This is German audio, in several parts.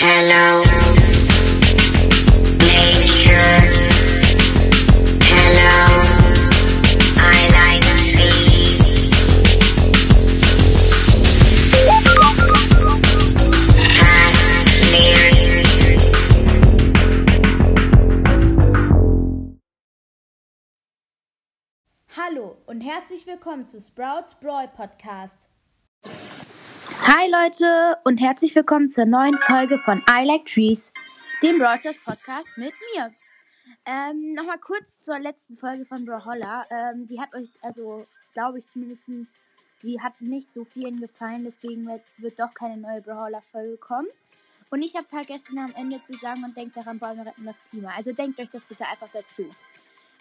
Hello. Hallo und herzlich willkommen zu Sprouts Brawl Podcast. Hi Leute und herzlich willkommen zur neuen Folge von I Like Trees, dem Stars Podcast mit mir. Ähm, Nochmal kurz zur letzten Folge von Brawlhalla. Ähm, die hat euch, also glaube ich zumindest, die hat nicht so vielen gefallen, deswegen wird, wird doch keine neue Brawlhalla-Folge kommen. Und ich habe vergessen am Ende zu sagen und denkt daran, Bäume retten das Klima. Also denkt euch das bitte einfach dazu.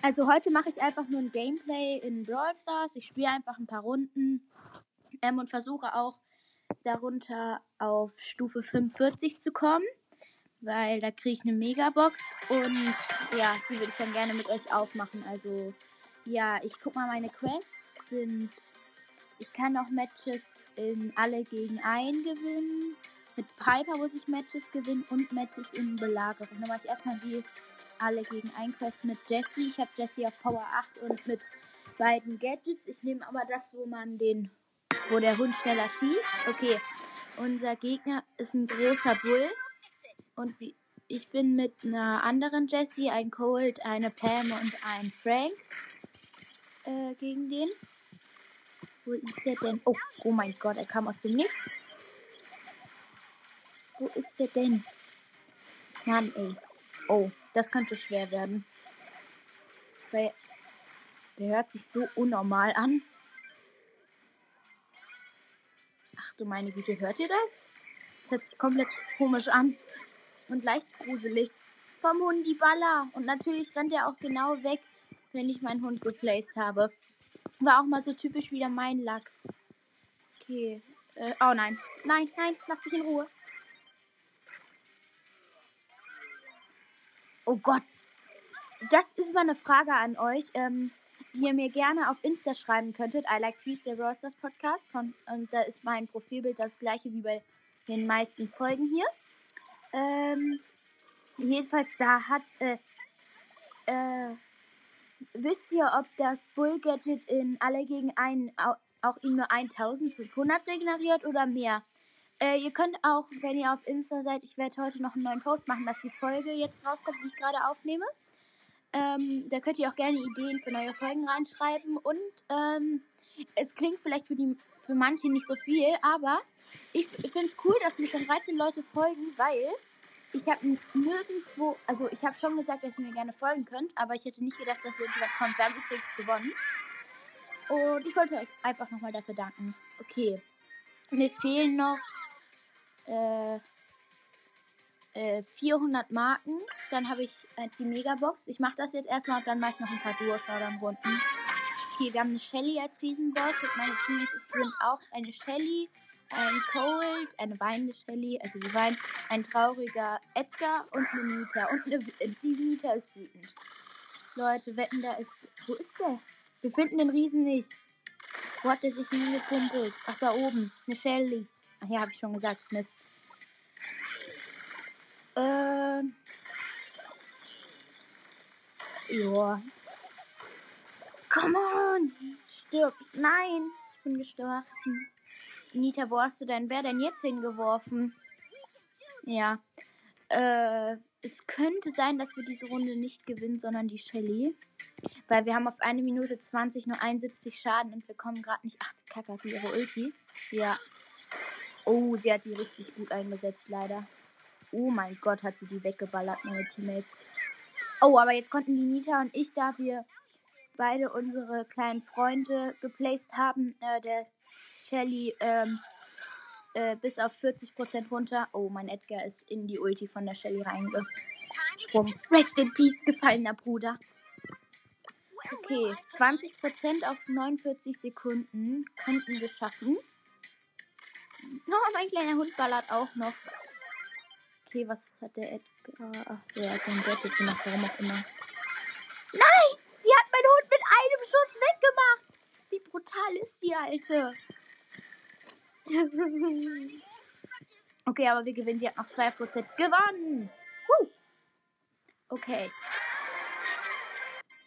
Also heute mache ich einfach nur ein Gameplay in Brawl Stars. Ich spiele einfach ein paar Runden ähm, und versuche auch darunter auf Stufe 45 zu kommen, weil da kriege ich eine Megabox und ja, die würde ich dann gerne mit euch aufmachen. Also ja, ich guck mal, meine Quests sind, ich kann auch Matches in alle gegen einen gewinnen. Mit Piper muss ich Matches gewinnen und Matches in Belagerung. Dann mache ich erstmal die alle gegen ein Quest mit Jessie. Ich habe Jessie auf Power 8 und mit beiden Gadgets. Ich nehme aber das, wo man den wo der Hund schneller schießt. Okay, unser Gegner ist ein großer Bull. Und ich bin mit einer anderen Jessie, ein Cold, eine Pam und ein Frank äh, gegen den. Wo ist der denn? Oh, oh mein Gott, er kam aus dem Nichts. Wo ist der denn? Mann, ey. Oh, das könnte schwer werden. Weil der hört sich so unnormal an. Ach du meine Güte, hört ihr das? Das hört sich komplett komisch an. Und leicht gruselig. Vom Hundi Baller. Und natürlich rennt er auch genau weg, wenn ich meinen Hund geplaced habe. War auch mal so typisch wieder mein Lack. Okay. Äh, oh nein. Nein, nein, lass mich in Ruhe. Oh Gott. Das ist mal eine Frage an euch, ähm, die ihr mir gerne auf Insta schreiben könntet. I like Brawl Stars Podcast. Von, und da ist mein Profilbild das gleiche wie bei den meisten Folgen hier. Ähm, jedenfalls da hat, äh, äh, wisst ihr, ob das Bull Gadget in alle gegen einen au- auch ihm nur 1500 regeneriert oder mehr? Äh, ihr könnt auch, wenn ihr auf Insta seid, ich werde heute noch einen neuen Post machen, dass die Folge jetzt rauskommt, die ich gerade aufnehme. Ähm, da könnt ihr auch gerne Ideen für neue Folgen reinschreiben. Und ähm, es klingt vielleicht für, die, für manche nicht so viel, aber ich, ich finde es cool, dass mir schon 13 Leute folgen, weil ich habe nirgendwo, also ich habe schon gesagt, dass ihr mir gerne folgen könnt, aber ich hätte nicht gedacht, dass ihr sowas kommt. Wir haben übrigens gewonnen. Und ich wollte euch einfach nochmal dafür danken. Okay. Mir fehlen noch äh, äh, 400 Marken. Dann habe ich äh, die Megabox. Ich mache das jetzt erstmal und dann mache ich noch ein paar Duo-Showdown-Runden. Okay, wir haben eine Shelly als Riesenboss. Und meine Teammates sind auch eine Shelly, ein Cold, eine weinende Shelly, also die weint, ein trauriger Edgar und eine Nita. Und eine, äh, die Nita ist wütend. Leute, wetten, da ist. Wo ist der? Wir finden den Riesen nicht. Wo hat der sich hingekumpelt? Ach, da oben. Eine Shelly. Ach ja, habe ich schon gesagt. Mist. Ähm. Joa. Come on! Stirb. Nein! Ich bin gestorben. Nita, wo hast du deinen Bär denn jetzt hingeworfen? Ja. Äh, es könnte sein, dass wir diese Runde nicht gewinnen, sondern die Shelly. Weil wir haben auf eine Minute 20 nur 71 Schaden und wir kommen gerade nicht. Ach, Kacke hat ihre Ulti. Ja. Oh, sie hat die richtig gut eingesetzt, leider. Oh mein Gott, hat sie die weggeballert, meine Teammates. Oh, aber jetzt konnten die Nita und ich, da wir beide unsere kleinen Freunde geplaced haben, äh, der Shelly ähm, äh, bis auf 40% runter. Oh, mein Edgar ist in die Ulti von der Shelly reingesprungen. Rest in Peace, gefallener Bruder. Okay, 20% auf 49 Sekunden könnten wir schaffen. Oh, mein kleiner Hund ballert auch noch. Okay, was hat der Edgar? Ach so, er hat sein Gadget gemacht, warum auch immer. Nein! Sie hat meinen Hund mit einem Schuss weggemacht! Wie brutal ist die Alte? Okay, aber wir gewinnen. Die hat noch 2% gewonnen. Woo. Okay.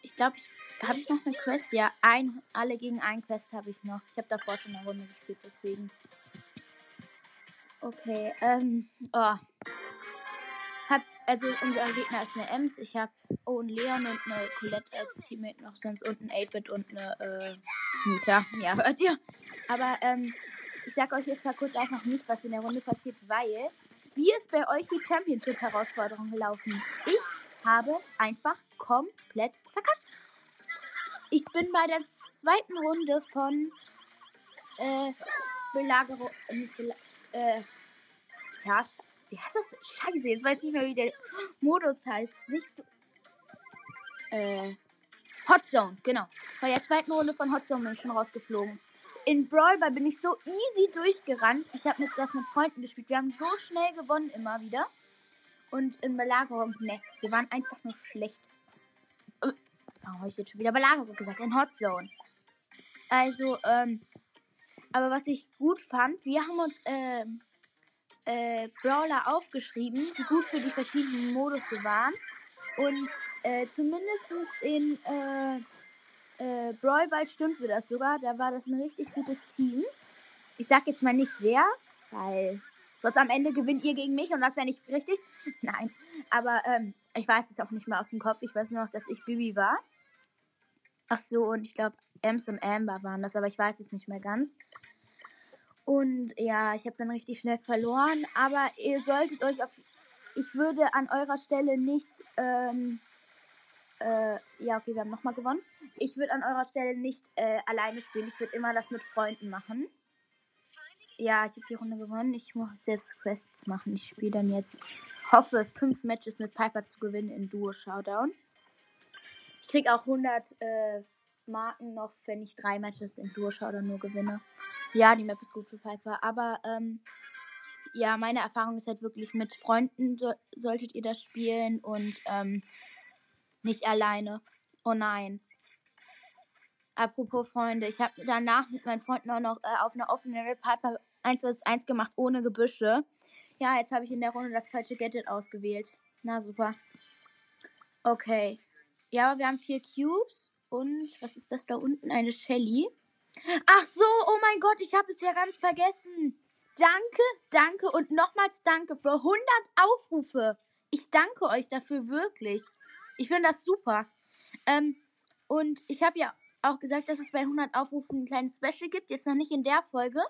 Ich glaube, ich habe ich noch eine Quest? Ja, ein, alle gegen ein Quest habe ich noch. Ich habe davor schon eine Runde gespielt, deswegen. Okay, ähm, oh. Also unser Gegner ist eine Ems. Ich habe Owen Leon und eine Colette als Teammate noch sonst und ein 8-Bit und eine äh, Nita. Ja, hört ihr? Aber ähm, ich sag euch jetzt mal kurz einfach nicht, was in der Runde passiert, weil wie ist bei euch die Championship-Herausforderung gelaufen? Ich habe einfach komplett verkackt. Ich bin bei der zweiten Runde von äh, Belagerung. Äh, Bela äh, ja, wie heißt das? Scheiße, jetzt weiß ich nicht mehr, wie der Modus heißt. Nicht. Äh. Hot Zone, genau. Bei der zweiten Runde von Hot Zone bin ich schon rausgeflogen. In Brawl Ball bin ich so easy durchgerannt. Ich habe mit, das mit Freunden gespielt. Wir haben so schnell gewonnen immer wieder. Und in Belagerung, ne, wir waren einfach nur schlecht. Äh, Warum habe ich jetzt schon wieder Belagerung gesagt? In Hot Zone. Also, ähm, aber was ich gut fand, wir haben uns, ähm, äh, Brawler aufgeschrieben, die gut für die verschiedenen Modus waren. Und äh, zumindest in äh, äh, Brawl Ball stimmte das sogar. Da war das ein richtig gutes Team. Ich sag jetzt mal nicht wer, weil sonst am Ende gewinnt ihr gegen mich und das wäre nicht richtig. Nein, aber ähm, ich weiß es auch nicht mehr aus dem Kopf. Ich weiß nur noch, dass ich Bibi war. Ach so, und ich glaube, Ems und Amber waren das, aber ich weiß es nicht mehr ganz. Und ja, ich habe dann richtig schnell verloren. Aber ihr solltet euch auf. Ich würde an eurer Stelle nicht. Ähm, äh, ja, okay, wir haben nochmal gewonnen. Ich würde an eurer Stelle nicht äh, alleine spielen. Ich würde immer das mit Freunden machen. Ja, ich habe die Runde gewonnen. Ich muss jetzt Quests machen. Ich spiele dann jetzt. Hoffe, fünf Matches mit Piper zu gewinnen in Duo Showdown. Ich krieg auch 100 äh, Marken noch, wenn ich drei Matches in Duo Showdown nur gewinne. Ja, die Map ist gut für Piper. Aber ähm, ja, meine Erfahrung ist halt wirklich mit Freunden so, solltet ihr das spielen und ähm, nicht alleine. Oh nein. Apropos Freunde, ich habe danach mit meinen Freunden auch noch äh, auf einer offenen Map Piper 1 vs 1 gemacht, ohne Gebüsche. Ja, jetzt habe ich in der Runde das falsche Gadget ausgewählt. Na super. Okay. Ja, wir haben vier Cubes. Und was ist das da unten? Eine Shelly. Ach so, oh mein Gott, ich habe es ja ganz vergessen. Danke, danke und nochmals danke für 100 Aufrufe. Ich danke euch dafür wirklich. Ich finde das super. Ähm, und ich habe ja auch gesagt, dass es bei 100 Aufrufen ein kleines Special gibt. Jetzt noch nicht in der Folge.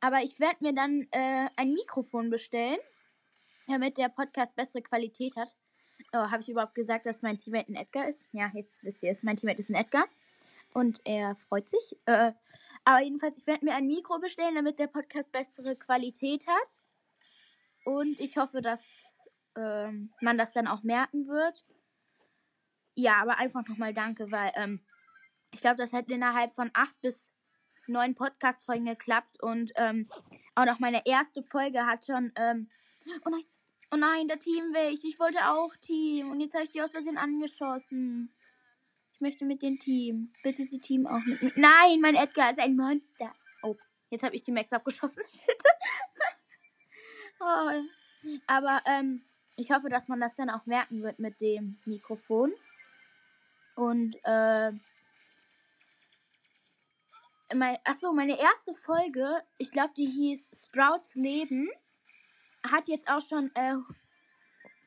Aber ich werde mir dann äh, ein Mikrofon bestellen, damit der Podcast bessere Qualität hat. Oh, habe ich überhaupt gesagt, dass mein Teammate ein Edgar ist? Ja, jetzt wisst ihr es. Mein Teammate ist ein Edgar. Und er freut sich. Äh, aber jedenfalls, ich werde mir ein Mikro bestellen, damit der Podcast bessere Qualität hat. Und ich hoffe, dass äh, man das dann auch merken wird. Ja, aber einfach nochmal danke, weil ähm, ich glaube, das hat innerhalb von acht bis neun Podcast-Folgen geklappt. Und ähm, auch noch meine erste Folge hat schon. Ähm, oh nein, oh nein, der Team weg. Ich wollte auch Team. Und jetzt habe ich die aus Versehen angeschossen. Möchte mit dem Team. Bitte sie Team auch mit. Nein, mein Edgar ist ein Monster. Oh, jetzt habe ich die Max abgeschossen. Oh. Aber ähm, ich hoffe, dass man das dann auch merken wird mit dem Mikrofon. Und äh, mein, achso, meine erste Folge, ich glaube, die hieß Sprouts Leben, hat jetzt auch schon äh,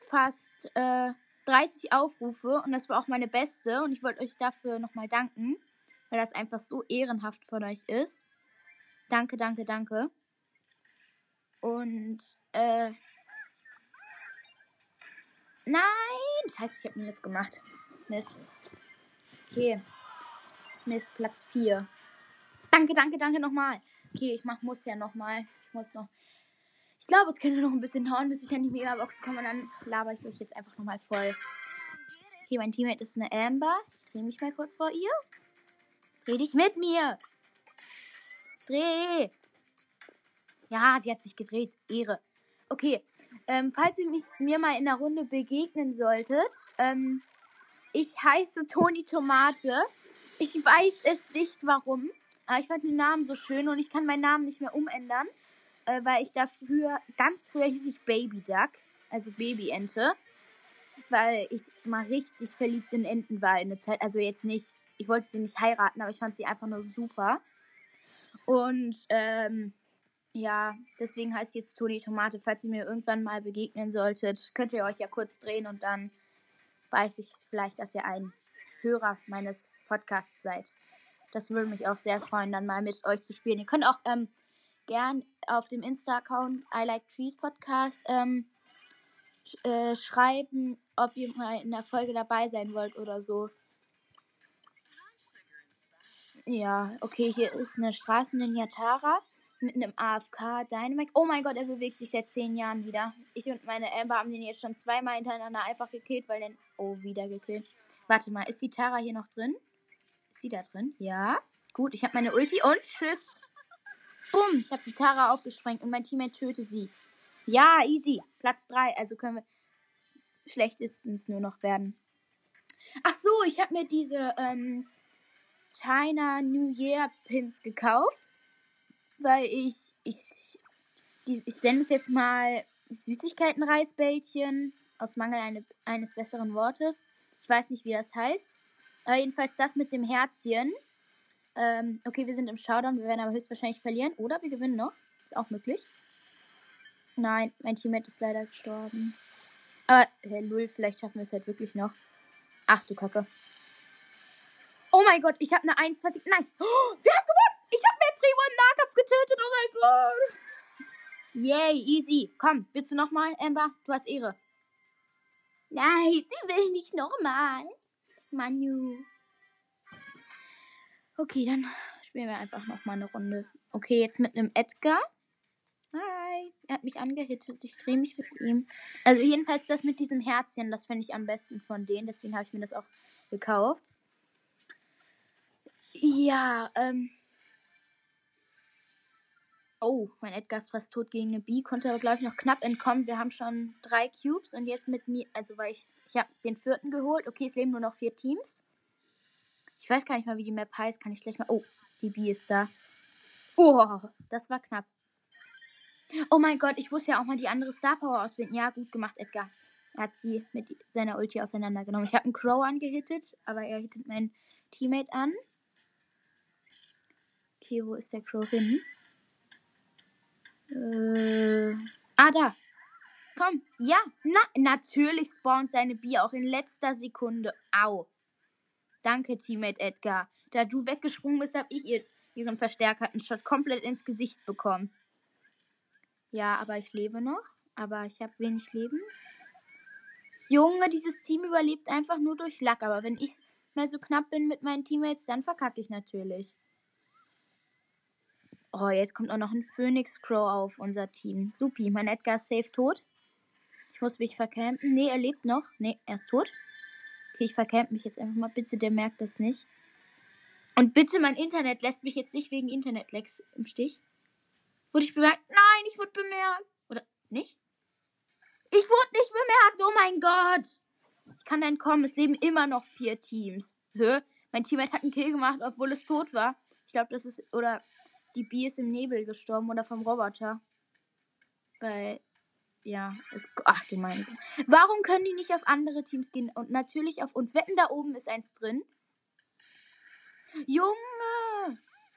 fast äh, 30 Aufrufe und das war auch meine beste und ich wollte euch dafür nochmal danken, weil das einfach so ehrenhaft von euch ist. Danke, danke, danke. Und, äh, nein, scheiße, ich habe mir jetzt gemacht. Mist. Okay. Mist, Platz 4. Danke, danke, danke nochmal. Okay, ich mach, muss ja nochmal. Ich muss noch. Ich glaube, es könnte noch ein bisschen dauern, bis ich an die Megabox komme. Und dann laber ich euch jetzt einfach nochmal voll. Okay, mein Teammate ist eine Amber. Ich drehe mich mal kurz vor ihr. Dreh dich mit mir. Dreh. Ja, sie hat sich gedreht. Ehre. Okay. Ähm, falls ihr mich, mir mal in der Runde begegnen solltet, ähm, ich heiße Toni Tomate. Ich weiß es nicht warum. Aber ich fand den Namen so schön und ich kann meinen Namen nicht mehr umändern. Äh, weil ich da früher, ganz früher hieß ich Baby Duck, also Babyente, weil ich mal richtig verliebt in Enten war in der Zeit. Also jetzt nicht, ich wollte sie nicht heiraten, aber ich fand sie einfach nur super. Und ähm, ja, deswegen heißt jetzt Toni Tomate. Falls ihr mir irgendwann mal begegnen solltet, könnt ihr euch ja kurz drehen und dann weiß ich vielleicht, dass ihr ein Hörer meines Podcasts seid. Das würde mich auch sehr freuen, dann mal mit euch zu spielen. Ihr könnt auch ähm, gern auf dem Insta-Account I Like Trees Podcast ähm, äh, schreiben, ob ihr mal in der Folge dabei sein wollt oder so. Ja, okay, hier ist eine Straßenlinie Tara mit einem AFK Dynamic. Oh mein Gott, er bewegt sich seit zehn Jahren wieder. Ich und meine Amber haben den jetzt schon zweimal hintereinander einfach gekillt, weil den. Oh, wieder gekillt. Warte mal, ist die Tara hier noch drin? Ist sie da drin? Ja. Gut, ich habe meine Ulti und tschüss. Bumm, ich habe die Tara aufgesprengt und mein Teammate töte sie. Ja, easy. Platz 3. Also können wir schlechtestens nur noch werden. Ach so, ich habe mir diese ähm, China New Year Pins gekauft, weil ich ich die, ich nenne es jetzt mal Süßigkeiten-Reisbällchen aus Mangel eine, eines besseren Wortes. Ich weiß nicht, wie das heißt. Aber jedenfalls das mit dem Herzchen. Ähm, okay, wir sind im Showdown, wir werden aber höchstwahrscheinlich verlieren. Oder wir gewinnen noch. Ist auch möglich. Nein, mein Teammate ist leider gestorben. Aber, Herr Lull, vielleicht schaffen wir es halt wirklich noch. Ach du Kacke. Oh mein Gott, ich habe eine 21. Nein. Oh, wir haben gewonnen. Ich habe mir Primo im Nahkampf getötet. Oh mein Gott. Yay, easy. Komm, willst du nochmal, Amber? Du hast Ehre. Nein, sie will nicht nochmal. Manu. Okay, dann spielen wir einfach nochmal eine Runde. Okay, jetzt mit einem Edgar. Hi. Er hat mich angehittet. Ich drehe mich mit ihm. Also jedenfalls das mit diesem Herzchen, das finde ich am besten von denen. Deswegen habe ich mir das auch gekauft. Ja, ähm. Oh, mein Edgar ist fast tot gegen eine B, konnte aber, glaube ich, noch knapp entkommen. Wir haben schon drei Cubes und jetzt mit mir, also weil ich, ich habe den vierten geholt. Okay, es leben nur noch vier Teams. Ich weiß gar nicht mal, wie die Map heißt. Kann ich gleich mal. Oh, die B ist da. Oh, das war knapp. Oh mein Gott, ich muss ja auch mal die andere Star Power ausfinden. Ja, gut gemacht, Edgar. Er hat sie mit seiner Ulti auseinandergenommen. Ich habe einen Crow angehittet, aber er hittet meinen Teammate an. Okay, wo ist der Crow hin? Äh, ah, da. Komm. Ja, na, natürlich spawnt seine Bier auch in letzter Sekunde. Au. Danke, Teammate Edgar. Da du weggesprungen bist, habe ich ihr, ihren verstärkerten Shot komplett ins Gesicht bekommen. Ja, aber ich lebe noch. Aber ich habe wenig Leben. Junge, dieses Team überlebt einfach nur durch Lack. Aber wenn ich mal so knapp bin mit meinen Teammates, dann verkacke ich natürlich. Oh, jetzt kommt auch noch ein Phoenix Crow auf unser Team. Supi, mein Edgar ist safe tot. Ich muss mich vercampen. Nee, er lebt noch. Nee, er ist tot. Okay, ich vercamp mich jetzt einfach mal. Bitte, der merkt das nicht. Und bitte, mein Internet lässt mich jetzt nicht wegen Internetlecks im Stich. Wurde ich bemerkt? Nein, ich wurde bemerkt. Oder nicht? Ich wurde nicht bemerkt. Oh mein Gott. Ich kann dann kommen. Es leben immer noch vier Teams. Hä? Mein Teammate hat einen Kill gemacht, obwohl es tot war. Ich glaube, das ist. Oder die Bee ist im Nebel gestorben oder vom Roboter. Weil. Ja, es, ach du meine. Güte. Warum können die nicht auf andere Teams gehen und natürlich auf uns? Wetten, da oben ist eins drin. Junge,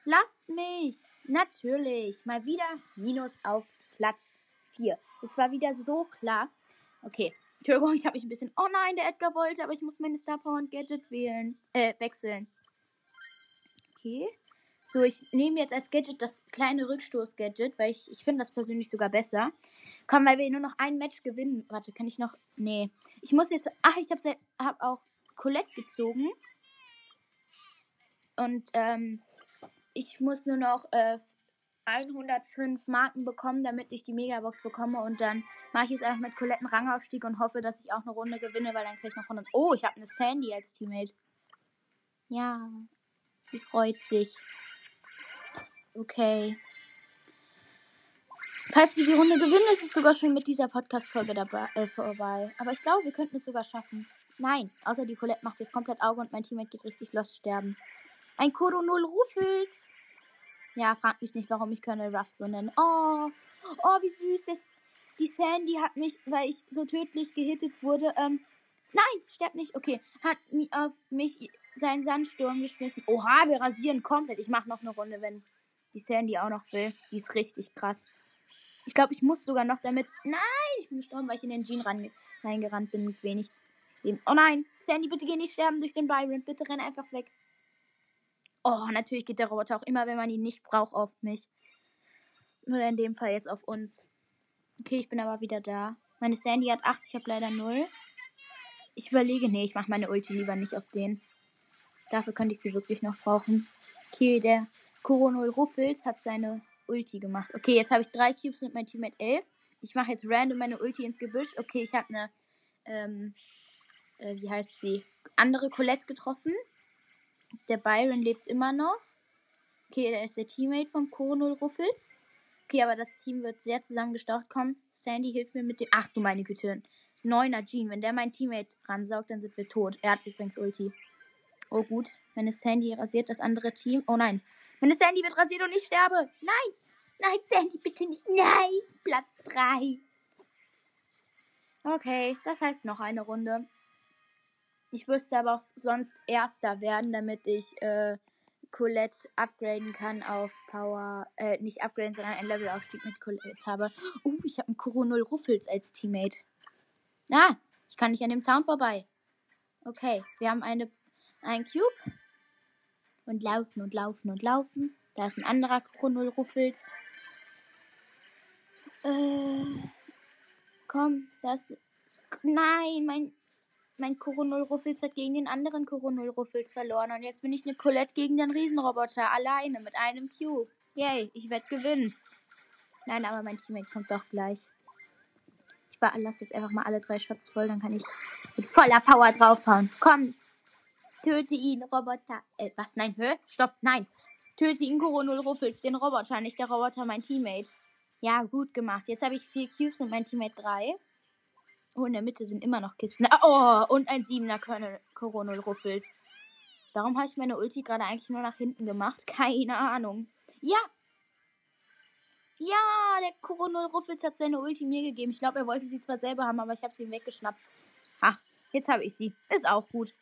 lasst mich. Natürlich, mal wieder Minus auf Platz 4. Das war wieder so klar. Okay, Entschuldigung, ich habe mich ein bisschen. Oh nein, der Edgar wollte, aber ich muss meine Star Power und Gadget wählen. Äh, wechseln. Okay. So, ich nehme jetzt als Gadget das kleine Rückstoß-Gadget, weil ich, ich finde das persönlich sogar besser. Komm, weil wir nur noch ein Match gewinnen. Warte, kann ich noch. Nee. Ich muss jetzt. Ach, ich habe hab auch Colette gezogen. Und ähm, ich muss nur noch äh, 105 Marken bekommen, damit ich die Megabox bekomme. Und dann mache ich es einfach mit Coletten Rangaufstieg und hoffe, dass ich auch eine Runde gewinne, weil dann kriege ich noch 100. Oh, ich habe eine Sandy als Teammate. Ja, sie freut sich. Okay. Falls wir die Runde gewinnen, ist es sogar schon mit dieser Podcast-Folge dabei äh, vorbei. Aber ich glaube, wir könnten es sogar schaffen. Nein, außer die Colette macht jetzt komplett Auge und mein Teammate geht richtig lost sterben. Ein Kodo 0 Rufels. Ja, fragt mich nicht, warum ich Colonel Ruff so nenne. Oh, Oh, wie süß. Das, die Sandy hat mich, weil ich so tödlich gehittet wurde, ähm, nein, sterb nicht, okay, hat mi- auf mich seinen Sandsturm geschmissen. Oha, wir rasieren komplett. Ich mach noch eine Runde, wenn die Sandy auch noch will. Die ist richtig krass. Ich glaube, ich muss sogar noch damit. Nein, ich bin gestorben, weil ich in den Jean rein, reingerannt bin mit wenig. Oh nein, Sandy, bitte geh nicht sterben durch den Byron. Bitte renn einfach weg. Oh, natürlich geht der Roboter auch immer, wenn man ihn nicht braucht, auf mich. Oder in dem Fall jetzt auf uns. Okay, ich bin aber wieder da. Meine Sandy hat 8, ich habe leider 0. Ich überlege, nee, ich mache meine Ulti lieber nicht auf den. Dafür könnte ich sie wirklich noch brauchen. Okay, der Coronol Ruffles hat seine Ulti gemacht. Okay, jetzt habe ich drei Cubes und mein Teammate 11. Ich mache jetzt random meine Ulti ins Gebüsch. Okay, ich habe eine, ähm, äh, wie heißt sie? Andere Colette getroffen. Der Byron lebt immer noch. Okay, der ist der Teammate vom Coronol Ruffles. Okay, aber das Team wird sehr zusammengestaucht. Komm, Sandy hilft mir mit dem. Ach du meine Güte. Neuner Jean. Wenn der mein Teammate ransaugt, dann sind wir tot. Er hat übrigens Ulti. Oh gut. Meine Sandy rasiert das andere Team. Oh nein. Meine Sandy wird rasiert und ich sterbe. Nein. Nein, Sandy, bitte nicht. Nein. Platz 3. Okay, das heißt noch eine Runde. Ich müsste aber auch sonst Erster werden, damit ich äh, Colette upgraden kann auf Power. Äh, nicht upgraden, sondern einen Levelaufstieg mit Colette habe. Uh, ich habe einen Coronol Ruffles als Teammate. Ah, ich kann nicht an dem Zaun vorbei. Okay, wir haben eine, einen Cube. Und laufen und laufen und laufen. Da ist ein anderer Coronol Ruffles. Äh, komm, das. Nein, mein, mein Coronol Ruffles hat gegen den anderen Coronol Ruffles verloren. Und jetzt bin ich eine Colette gegen den Riesenroboter. Alleine mit einem Cube. Yay, ich werde gewinnen. Nein, aber mein Teammate kommt doch gleich. Ich lasse jetzt einfach mal alle drei Shots voll, dann kann ich mit voller Power draufhauen. Komm, töte ihn, Roboter. Äh, was? Nein, hör? Stopp, nein. Töte ihn, Coronol Ruffles, den Roboter, nicht der Roboter, mein Teammate. Ja, gut gemacht. Jetzt habe ich vier Cubes und mein Teammate drei. Oh, in der Mitte sind immer noch Kisten. Ah, Oh, und ein siebener Coronol Ruffles. Warum habe ich meine Ulti gerade eigentlich nur nach hinten gemacht? Keine Ahnung. Ja, ja, der Coronel Ruffels hat seine Ulti mir gegeben. Ich glaube, er wollte sie zwar selber haben, aber ich habe sie ihm weggeschnappt. Ha, jetzt habe ich sie. Ist auch gut.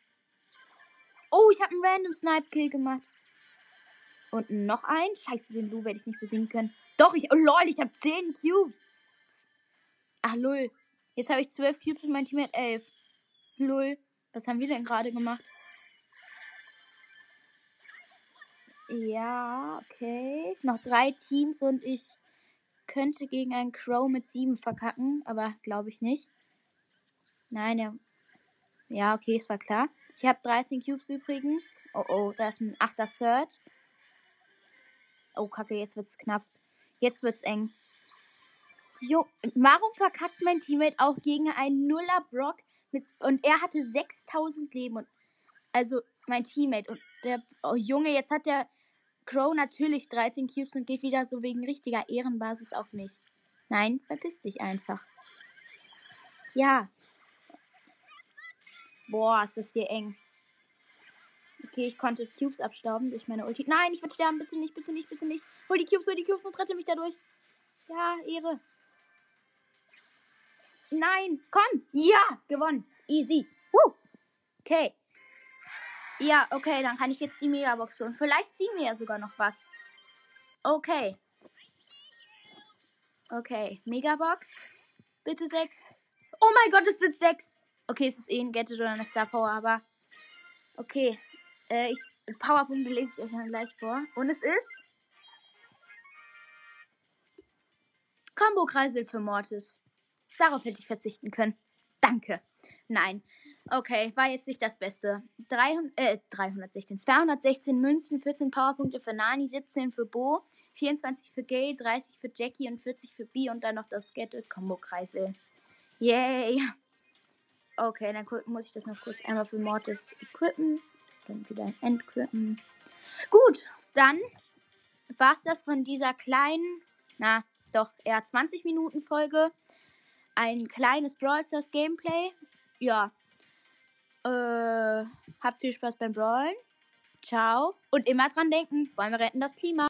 Oh, ich habe einen random Snipe-Kill gemacht. Und noch ein. Scheiße, den Lu werde ich nicht besiegen können. Doch, ich. Oh lol, ich habe 10 Cubes. Ach, lol. Jetzt habe ich 12 Cubes und mein Team hat 11. Lol. Was haben wir denn gerade gemacht? Ja, okay. Noch drei Teams und ich könnte gegen einen Crow mit sieben verkacken, aber glaube ich nicht. Nein, ja. Ja, okay, es war klar. Ich habe 13 Cubes übrigens. Oh, oh, da ist ein 8er Search. Oh, kacke, jetzt wird's knapp. Jetzt wird's eng. Jo, warum verkackt mein Teammate auch gegen einen Nuller Brock mit und er hatte 6000 Leben und also mein Teammate und der oh Junge, jetzt hat der Crow natürlich 13 Cubes und geht wieder so wegen richtiger Ehrenbasis auf mich. Nein, verpiss dich einfach. Ja. Boah, ist das hier eng. Okay, ich konnte Cubes abstauben durch meine Ulti. Nein, ich werde sterben. Bitte nicht, bitte nicht, bitte nicht. Hol die Cubes, hol die Cubes und rette mich dadurch. Ja, Ehre. Nein, komm. Ja, gewonnen. Easy. Woo. Okay. Ja, okay, dann kann ich jetzt die Megabox holen. Vielleicht ziehen wir ja sogar noch was. Okay. Okay, Megabox. Bitte sechs. Oh mein Gott, es sind sechs. Okay, es ist eh ein Gadget oder eine Star Power, aber. Okay. Äh, ich, Powerpunkte lese ich euch dann gleich vor. Und es ist. Combo-Kreisel für Mortis. Darauf hätte ich verzichten können. Danke. Nein. Okay, war jetzt nicht das Beste. 300, äh, 316. 216 Münzen, 14 Powerpunkte für Nani, 17 für Bo, 24 für Gay, 30 für Jackie und 40 für B und dann noch das Gadget Combo Kreisel. Yay! Okay, dann muss ich das noch kurz einmal für Mortis equippen. Dann wieder entequippen. Gut, dann war's das von dieser kleinen, na, doch eher 20 Minuten Folge. Ein kleines Brawl Stars Gameplay. Ja. Äh, habt viel Spaß beim Brawlen. Ciao. Und immer dran denken, wollen wir retten das Klima.